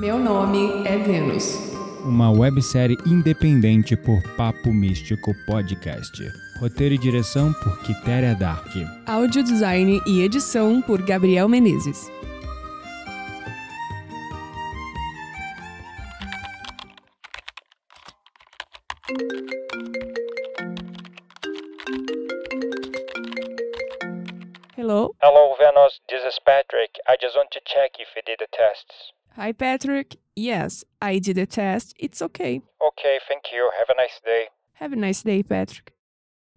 Meu nome é Vênus. Uma websérie independente por Papo Místico Podcast. Roteiro e direção por Quitéria Dark. Áudio design e edição por Gabriel Menezes. Hello? Hello, Venus. This is Patrick. I just want to check if you did the tests. Hi, Patrick. Yes, I did a test. It's okay. Okay, thank you. Have a nice day. Have a nice day, Patrick.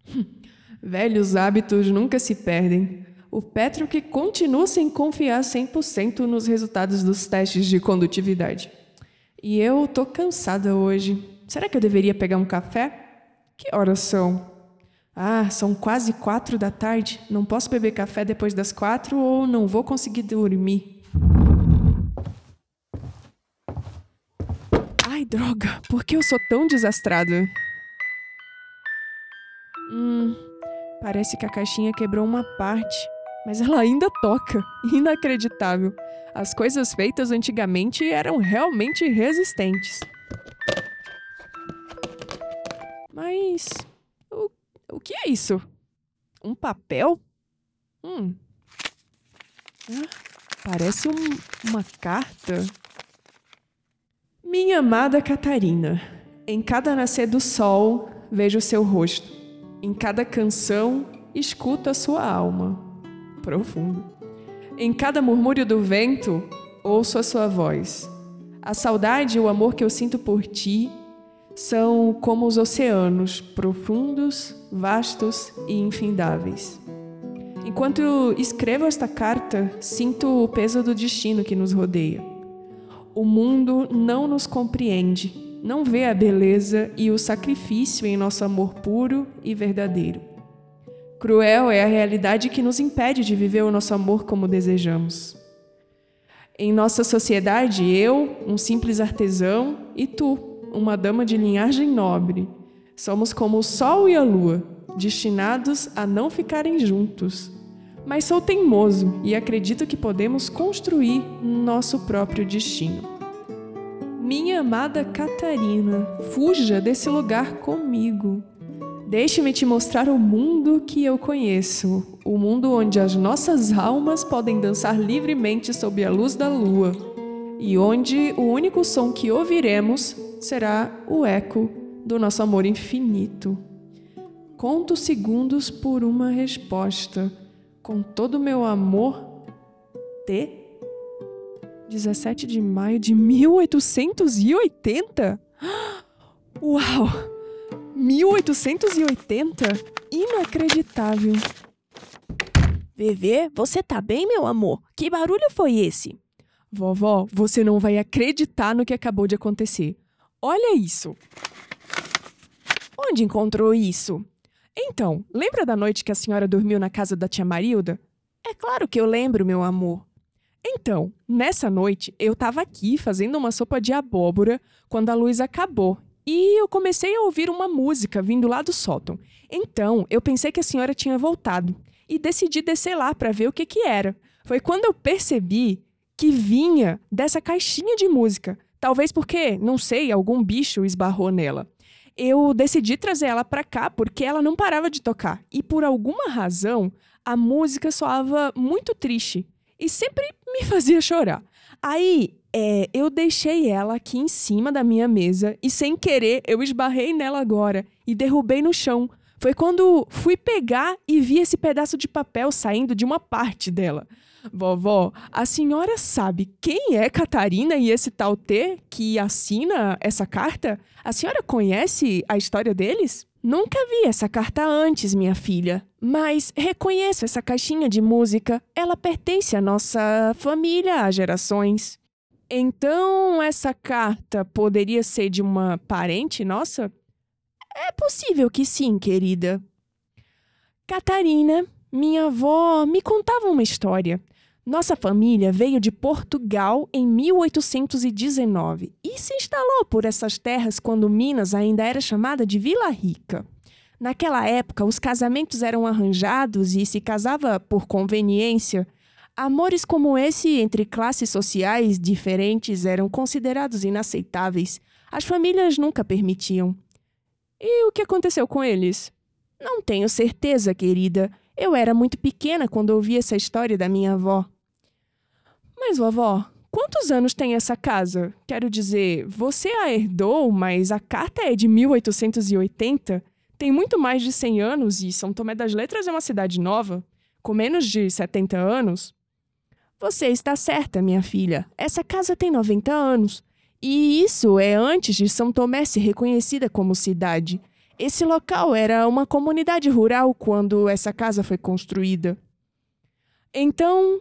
Velhos hábitos nunca se perdem. O Patrick continua sem confiar 100% nos resultados dos testes de condutividade. E eu tô cansada hoje. Será que eu deveria pegar um café? Que horas são? Ah, são quase quatro da tarde. Não posso beber café depois das quatro ou não vou conseguir dormir. Ai, droga, por que eu sou tão desastrada? Hum, parece que a caixinha quebrou uma parte, mas ela ainda toca. Inacreditável. As coisas feitas antigamente eram realmente resistentes. Mas. O, o que é isso? Um papel? Hum. Ah, parece um, uma carta. Minha amada Catarina, em cada nascer do sol vejo seu rosto. Em cada canção escuto a sua alma. Profundo. Em cada murmúrio do vento ouço a sua voz. A saudade e o amor que eu sinto por ti são como os oceanos, profundos, vastos e infindáveis. Enquanto escrevo esta carta, sinto o peso do destino que nos rodeia. O mundo não nos compreende, não vê a beleza e o sacrifício em nosso amor puro e verdadeiro. Cruel é a realidade que nos impede de viver o nosso amor como desejamos. Em nossa sociedade, eu, um simples artesão, e tu, uma dama de linhagem nobre, somos como o sol e a lua, destinados a não ficarem juntos. Mas sou teimoso e acredito que podemos construir nosso próprio destino. Minha amada Catarina, fuja desse lugar comigo. Deixe-me te mostrar o mundo que eu conheço, o mundo onde as nossas almas podem dançar livremente sob a luz da lua e onde o único som que ouviremos será o eco do nosso amor infinito. Conto segundos por uma resposta. Com todo o meu amor, T. 17 de maio de 1880? Uau! 1880? Inacreditável. Vevê, você tá bem, meu amor? Que barulho foi esse? Vovó, você não vai acreditar no que acabou de acontecer. Olha isso. Onde encontrou isso? Então, lembra da noite que a senhora dormiu na casa da tia Marilda? É claro que eu lembro, meu amor. Então, nessa noite, eu estava aqui fazendo uma sopa de abóbora quando a luz acabou e eu comecei a ouvir uma música vindo lá do sótão. Então, eu pensei que a senhora tinha voltado e decidi descer lá para ver o que, que era. Foi quando eu percebi que vinha dessa caixinha de música. Talvez porque, não sei, algum bicho esbarrou nela. Eu decidi trazer ela para cá porque ela não parava de tocar e por alguma razão a música soava muito triste e sempre me fazia chorar. Aí é, eu deixei ela aqui em cima da minha mesa e, sem querer, eu esbarrei nela agora e derrubei no chão. Foi quando fui pegar e vi esse pedaço de papel saindo de uma parte dela. Vovó, a senhora sabe quem é Catarina e esse tal T que assina essa carta? A senhora conhece a história deles? Nunca vi essa carta antes, minha filha, mas reconheço essa caixinha de música. Ela pertence à nossa família há gerações. Então, essa carta poderia ser de uma parente nossa? É possível que sim, querida. Catarina, minha avó me contava uma história. Nossa família veio de Portugal em 1819 e se instalou por essas terras quando Minas ainda era chamada de Vila Rica. Naquela época, os casamentos eram arranjados e se casava por conveniência Amores como esse entre classes sociais diferentes eram considerados inaceitáveis. As famílias nunca permitiam. E o que aconteceu com eles? Não tenho certeza, querida. Eu era muito pequena quando ouvi essa história da minha avó. Mas, vovó, quantos anos tem essa casa? Quero dizer, você a herdou, mas a carta é de 1880? Tem muito mais de 100 anos e São Tomé das Letras é uma cidade nova, com menos de 70 anos. Você está certa, minha filha. Essa casa tem 90 anos. E isso é antes de São Tomé ser reconhecida como cidade. Esse local era uma comunidade rural quando essa casa foi construída. Então,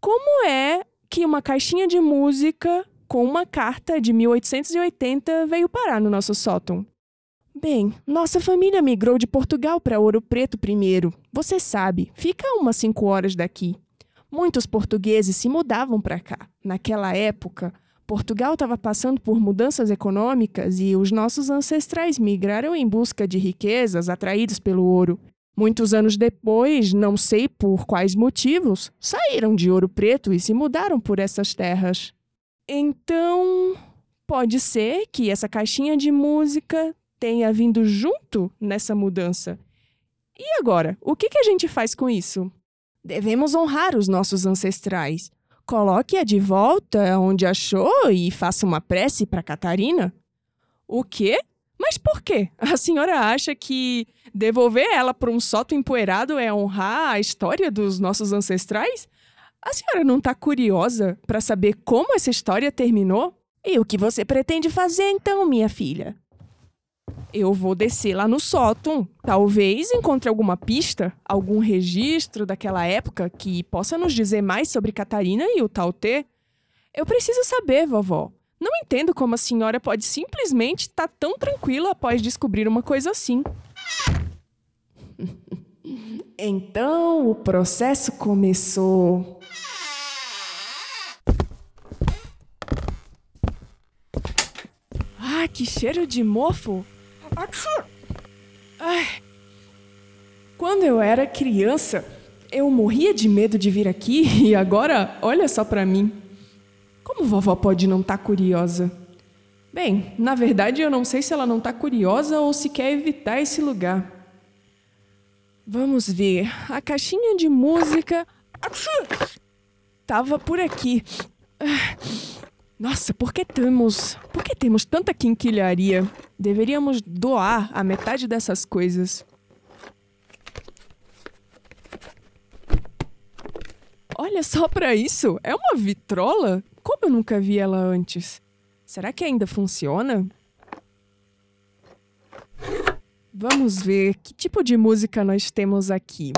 como é que uma caixinha de música com uma carta de 1880 veio parar no nosso sótão? Bem, nossa família migrou de Portugal para Ouro Preto primeiro. Você sabe, fica a umas cinco horas daqui. Muitos portugueses se mudavam para cá. Naquela época, Portugal estava passando por mudanças econômicas e os nossos ancestrais migraram em busca de riquezas atraídos pelo ouro. Muitos anos depois, não sei por quais motivos, saíram de Ouro Preto e se mudaram por essas terras. Então, pode ser que essa caixinha de música tenha vindo junto nessa mudança. E agora, o que, que a gente faz com isso? Devemos honrar os nossos ancestrais. Coloque-a de volta onde achou e faça uma prece para Catarina. O quê? Mas por quê? A senhora acha que devolver ela para um sótão empoeirado é honrar a história dos nossos ancestrais? A senhora não está curiosa para saber como essa história terminou? E o que você pretende fazer então, minha filha? Eu vou descer lá no sótão. Talvez encontre alguma pista, algum registro daquela época que possa nos dizer mais sobre Catarina e o Tautê. Eu preciso saber, vovó. Não entendo como a senhora pode simplesmente estar tá tão tranquila após descobrir uma coisa assim. então o processo começou. Ah, que cheiro de mofo! Ai. Quando eu era criança, eu morria de medo de vir aqui e agora, olha só para mim. Como vovó pode não estar tá curiosa? Bem, na verdade eu não sei se ela não está curiosa ou se quer evitar esse lugar. Vamos ver. A caixinha de música. Tava por aqui. Nossa, por que temos. Por que temos tanta quinquilharia? Deveríamos doar a metade dessas coisas. Olha só para isso! É uma vitrola? Como eu nunca vi ela antes? Será que ainda funciona? Vamos ver que tipo de música nós temos aqui.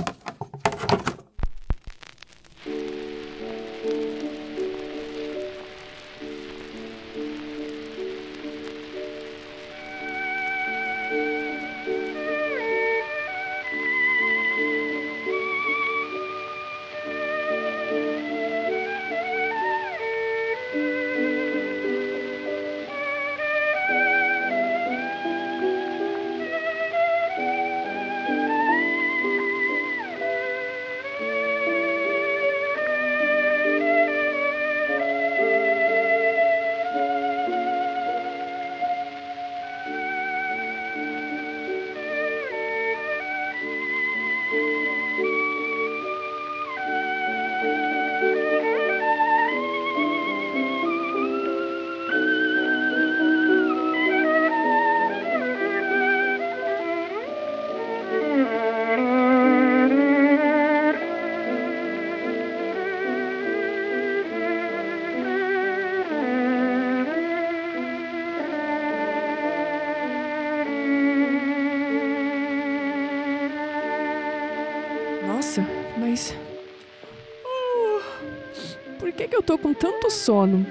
Tô com tanto sono?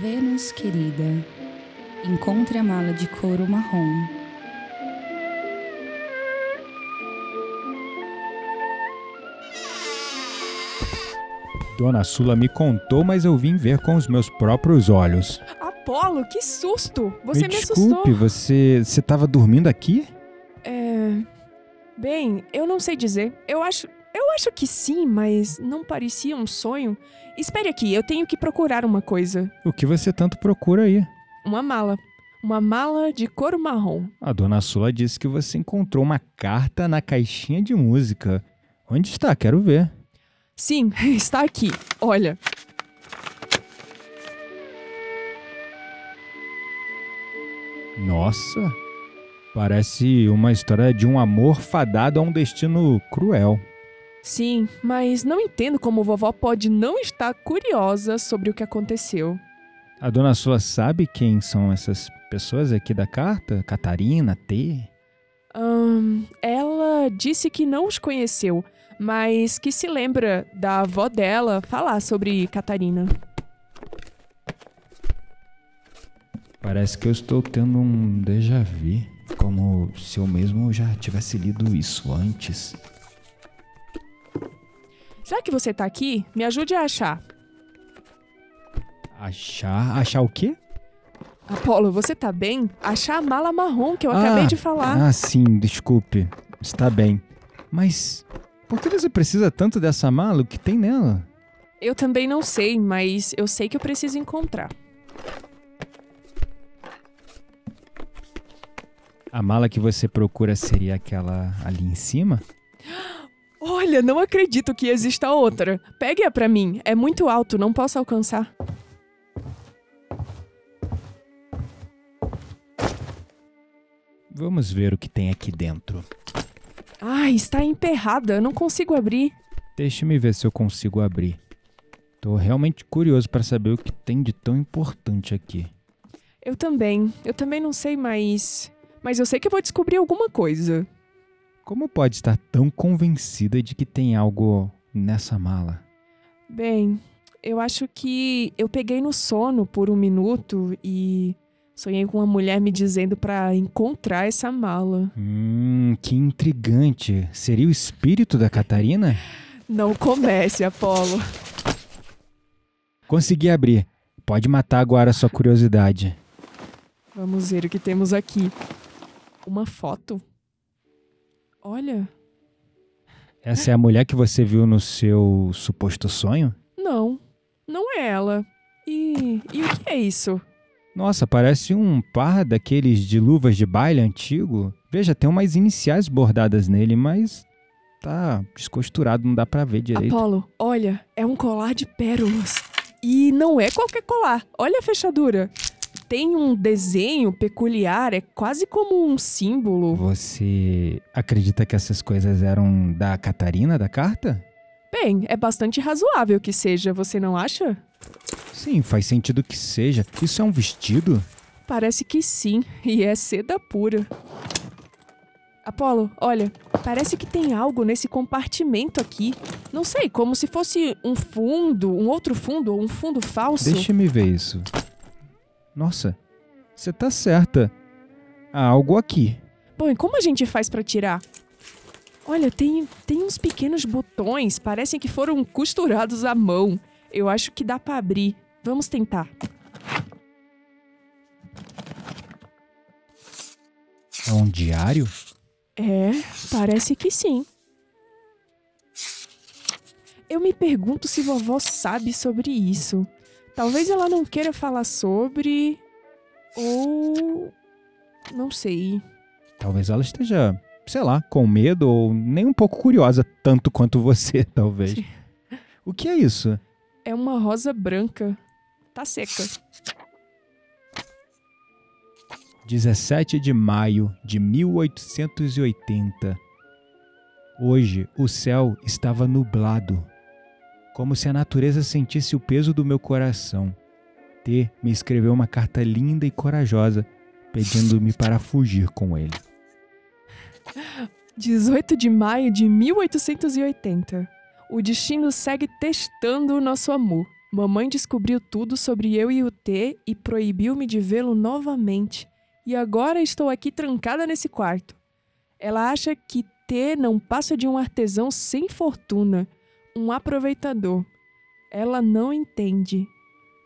Vênus querida, encontre a mala de couro marrom Dona Sula me contou, mas eu vim ver com os meus próprios olhos. Apolo, que susto! Você me, me assustou. desculpe, você você estava dormindo aqui? É. Bem, eu não sei dizer. Eu acho. Eu acho que sim, mas não parecia um sonho. Espere aqui, eu tenho que procurar uma coisa. O que você tanto procura aí? Uma mala. Uma mala de couro marrom. A Dona Sula disse que você encontrou uma carta na caixinha de música. Onde está? Quero ver. Sim, está aqui. Olha. Nossa, parece uma história de um amor fadado a um destino cruel. Sim, mas não entendo como vovó pode não estar curiosa sobre o que aconteceu. A Dona Sula sabe quem são essas pessoas aqui da carta? Catarina, T? Ahn, ela disse que não os conheceu, mas que se lembra da avó dela falar sobre Catarina. Parece que eu estou tendo um déjà vu, como se eu mesmo já tivesse lido isso antes. Já que você tá aqui, me ajude a achar. Achar? Achar o quê? Apolo, você tá bem? Achar a mala marrom que eu acabei de falar. Ah, sim, desculpe. Está bem. Mas por que você precisa tanto dessa mala? O que tem nela? Eu também não sei, mas eu sei que eu preciso encontrar. A mala que você procura seria aquela ali em cima? Olha, não acredito que exista outra. Pegue-a pra mim. É muito alto, não posso alcançar. Vamos ver o que tem aqui dentro. Ai, está emperrada, não consigo abrir. Deixe-me ver se eu consigo abrir. Tô realmente curioso para saber o que tem de tão importante aqui. Eu também. Eu também não sei, mas. Mas eu sei que eu vou descobrir alguma coisa. Como pode estar tão convencida de que tem algo nessa mala? Bem, eu acho que eu peguei no sono por um minuto e sonhei com uma mulher me dizendo pra encontrar essa mala. Hum, que intrigante. Seria o espírito da Catarina? Não comece, Apolo. Consegui abrir. Pode matar agora a sua curiosidade. Vamos ver o que temos aqui. Uma foto? Olha, Essa é a mulher que você viu no seu suposto sonho? não, não é ela. E, e o que é isso? Nossa, parece um par daqueles de luvas de baile antigo. Veja, tem umas iniciais bordadas nele, mas tá descosturado, não dá pra ver direito. Apolo, olha, é um colar de pérolas. E não é qualquer colar. Olha a fechadura. Tem um desenho peculiar, é quase como um símbolo. Você acredita que essas coisas eram da Catarina da carta? Bem, é bastante razoável que seja, você não acha? Sim, faz sentido que seja. Isso é um vestido? Parece que sim, e é seda pura. Apolo, olha, parece que tem algo nesse compartimento aqui. Não sei, como se fosse um fundo, um outro fundo ou um fundo falso. Deixa-me ver isso. Nossa, você tá certa. Há algo aqui. Bom, e como a gente faz pra tirar? Olha, tem, tem uns pequenos botões, parecem que foram costurados à mão. Eu acho que dá pra abrir. Vamos tentar. É um diário? É, parece que sim. Eu me pergunto se vovó sabe sobre isso. Talvez ela não queira falar sobre. Ou. Não sei. Talvez ela esteja, sei lá, com medo ou nem um pouco curiosa, tanto quanto você, talvez. O que é isso? É uma rosa branca. Tá seca. 17 de maio de 1880. Hoje o céu estava nublado, como se a natureza sentisse o peso do meu coração. T me escreveu uma carta linda e corajosa, pedindo-me para fugir com ele. 18 de maio de 1880. O destino segue testando o nosso amor. Mamãe descobriu tudo sobre eu e o T e proibiu-me de vê-lo novamente. E agora estou aqui trancada nesse quarto. Ela acha que T não passa de um artesão sem fortuna, um aproveitador. Ela não entende.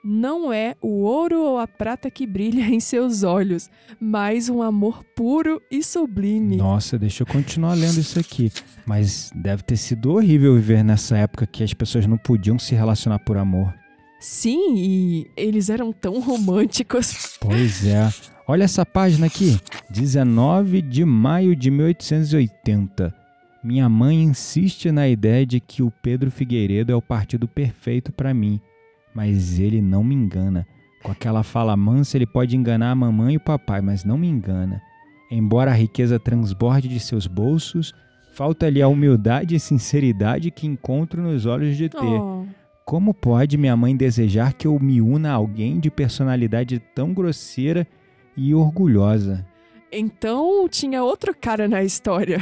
Não é o ouro ou a prata que brilha em seus olhos, mas um amor puro e sublime. Nossa, deixa eu continuar lendo isso aqui. Mas deve ter sido horrível viver nessa época que as pessoas não podiam se relacionar por amor. Sim, e eles eram tão românticos. Pois é. Olha essa página aqui. 19 de maio de 1880. Minha mãe insiste na ideia de que o Pedro Figueiredo é o partido perfeito para mim, mas ele não me engana. Com aquela fala mansa, ele pode enganar a mamãe e o papai, mas não me engana. Embora a riqueza transborde de seus bolsos, falta-lhe a humildade e sinceridade que encontro nos olhos de T. Oh, Como pode minha mãe desejar que eu me una a alguém de personalidade tão grosseira e orgulhosa? Então tinha outro cara na história.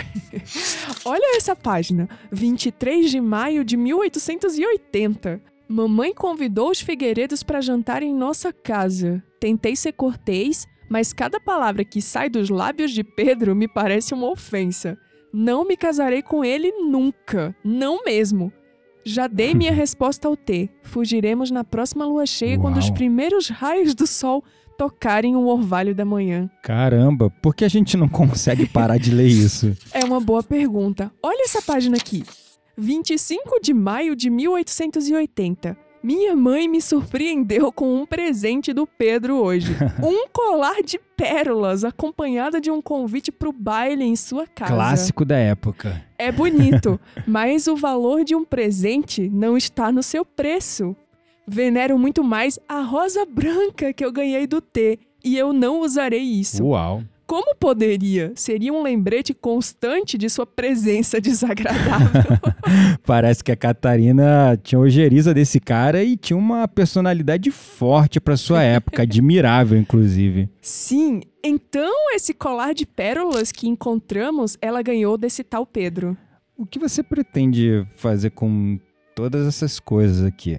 Olha essa página, 23 de maio de 1880. Mamãe convidou os Figueiredos para jantar em nossa casa. Tentei ser cortês, mas cada palavra que sai dos lábios de Pedro me parece uma ofensa. Não me casarei com ele nunca, não mesmo. Já dei minha resposta ao T. Fugiremos na próxima lua cheia quando os Uau. primeiros raios do sol tocarem o orvalho da manhã. Caramba, por que a gente não consegue parar de ler isso? É uma boa pergunta. Olha essa página aqui. 25 de maio de 1880. Minha mãe me surpreendeu com um presente do Pedro hoje. Um colar de pérolas acompanhada de um convite pro baile em sua casa. Clássico da época. É bonito, mas o valor de um presente não está no seu preço. Venero muito mais a rosa branca que eu ganhei do T e eu não usarei isso. Uau. Como poderia? Seria um lembrete constante de sua presença desagradável. Parece que a Catarina tinha ojeriza desse cara e tinha uma personalidade forte para sua época, admirável inclusive. Sim, então esse colar de pérolas que encontramos, ela ganhou desse tal Pedro. O que você pretende fazer com todas essas coisas aqui?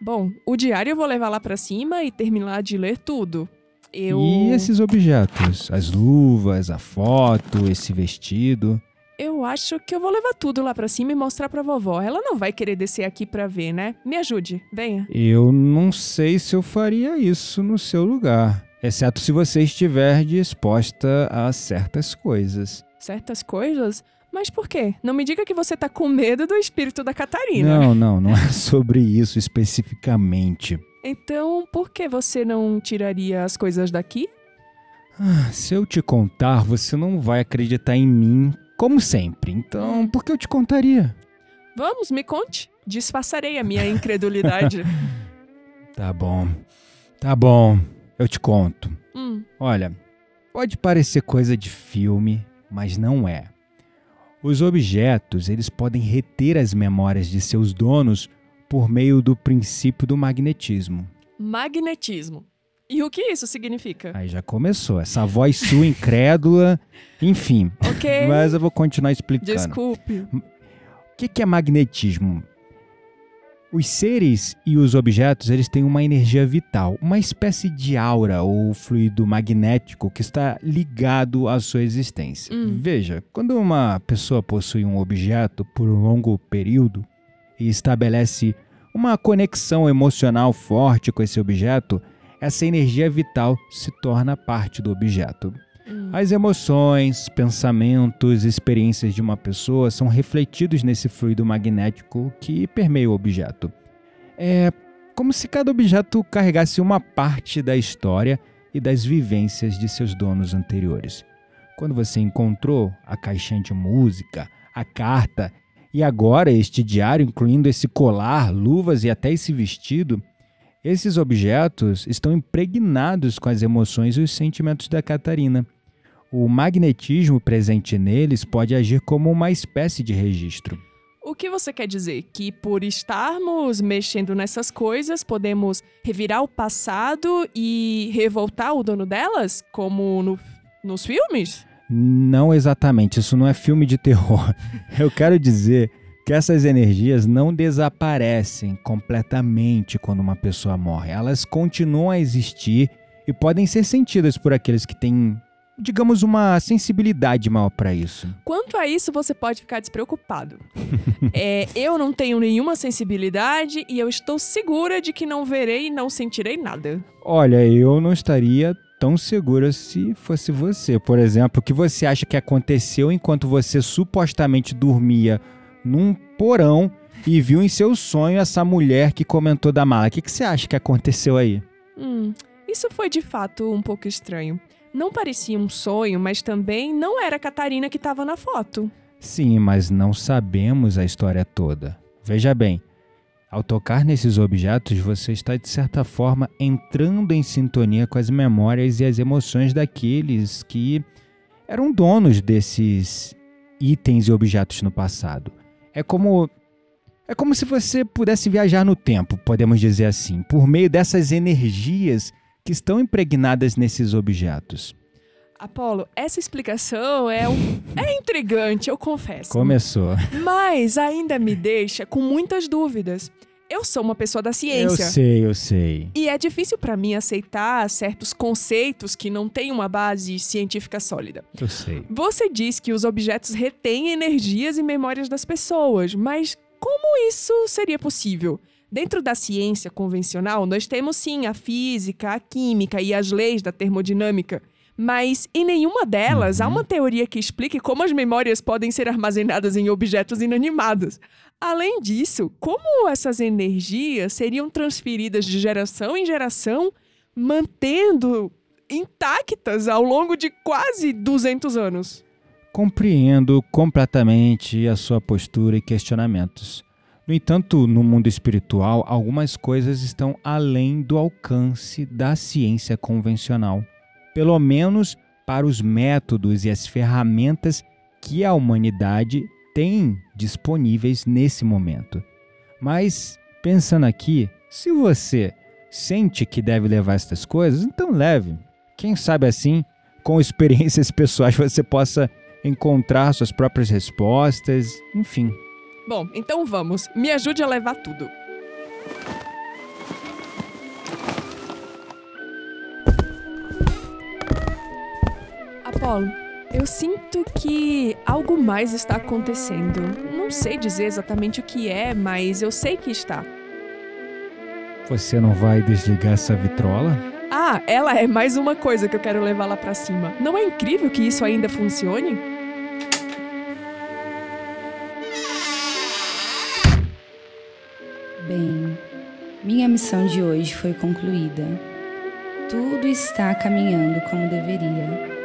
Bom, o diário eu vou levar lá pra cima e terminar de ler tudo. Eu E esses objetos? As luvas, a foto, esse vestido? eu acho que eu vou levar tudo lá pra cima e mostrar pra vovó. Ela não vai querer descer aqui pra ver, né? Me ajude, venha. Eu não sei se eu faria isso no seu lugar, exceto se você estiver disposta a certas coisas. Certas coisas? Mas por quê? Não me diga que você tá com medo do espírito da Catarina. Não, não, não é sobre isso especificamente. Então, por que você não tiraria as coisas daqui? Ah, Se eu te contar, você não vai acreditar em mim, como sempre. Então, por que eu te contaria? Vamos, me conte. Disfarçarei a minha incredulidade. Tá bom. Tá bom. Eu te conto. hum, Olha, pode parecer coisa de filme, mas não é. Os objetos, eles podem reter as memórias de seus donos por meio do princípio do magnetismo. magnetismo. E o que isso significa? Aí já começou, essa voz sua incrédula, enfim. Ok. Mas eu vou continuar explicando. Desculpe. O que que é magnetismo? Os seres e os objetos eles têm uma energia vital, uma espécie de aura ou fluido magnético que está ligado à sua existência. Hum. Veja, quando uma pessoa possui um objeto por um longo período e estabelece uma conexão emocional forte com esse objeto, essa energia vital se torna parte do objeto. Hum. As emoções, pensamentos, experiências de uma pessoa são refletidos nesse fluido magnético que permeia o objeto. É como se cada objeto carregasse uma parte da história e das vivências de seus donos anteriores. Quando você encontrou a caixinha de música, a carta e agora este diário, incluindo esse colar, luvas e até esse vestido, esses objetos estão impregnados com as emoções e os sentimentos da Catarina. O magnetismo presente neles pode agir como uma espécie de registro. O que você quer dizer? Que por estarmos mexendo nessas coisas, podemos revirar o passado e revoltar o dono delas? Como no- nos filmes? Não exatamente, isso não é filme de terror. Eu quero dizer que essas energias não desaparecem completamente quando uma pessoa morre. Elas continuam a existir e podem ser sentidas por aqueles que têm digamos, uma sensibilidade maior para isso. Quanto a isso, você pode ficar despreocupado. É, eu não tenho nenhuma sensibilidade e eu estou segura de que não verei e não sentirei nada. Olha, eu não estaria tão segura se fosse você. Por exemplo, o que você acha que aconteceu enquanto você supostamente dormia num porão e viu em seu sonho essa mulher que comentou da mala? O que, que você acha que aconteceu aí? Hum, isso foi de fato um pouco estranho. Não parecia um sonho, mas também não era a Catarina que estava na foto. Sim, mas não sabemos a história toda. Veja bem, ao tocar nesses objetos, você está de certa forma entrando em sintonia com as memórias e as emoções daqueles que eram donos desses itens e objetos no passado. É como é como se você pudesse viajar no tempo, podemos dizer assim, por meio dessas energias que estão impregnadas nesses objetos. Apolo, essa explicação é, um... é intrigante, eu confesso. Começou. Mas ainda me deixa com muitas dúvidas. Eu sou uma pessoa da ciência. Eu sei, eu sei. E é difícil para mim aceitar certos conceitos que não têm uma base científica sólida. Eu sei. Você diz que os objetos retêm energias e memórias das pessoas, mas como isso seria possível? Dentro da ciência convencional, nós temos sim a física, a química e as leis da termodinâmica. Mas em nenhuma delas há uma teoria que explique como as memórias podem ser armazenadas em objetos inanimados. Além disso, como essas energias seriam transferidas de geração em geração, mantendo intactas ao longo de quase 200 anos? Compreendo completamente a sua postura e questionamentos. No entanto, no mundo espiritual, algumas coisas estão além do alcance da ciência convencional pelo menos para os métodos e as ferramentas que a humanidade tem disponíveis nesse momento. Mas, pensando aqui, se você sente que deve levar estas coisas, então leve. Quem sabe assim, com experiências pessoais, você possa encontrar suas próprias respostas, enfim. Bom, então vamos. Me ajude a levar tudo. Apolo, eu sinto que algo mais está acontecendo. Não sei dizer exatamente o que é, mas eu sei que está. Você não vai desligar essa vitrola? Ah, ela é mais uma coisa que eu quero levar lá pra cima. Não é incrível que isso ainda funcione? Bem, minha missão de hoje foi concluída. Tudo está caminhando como deveria.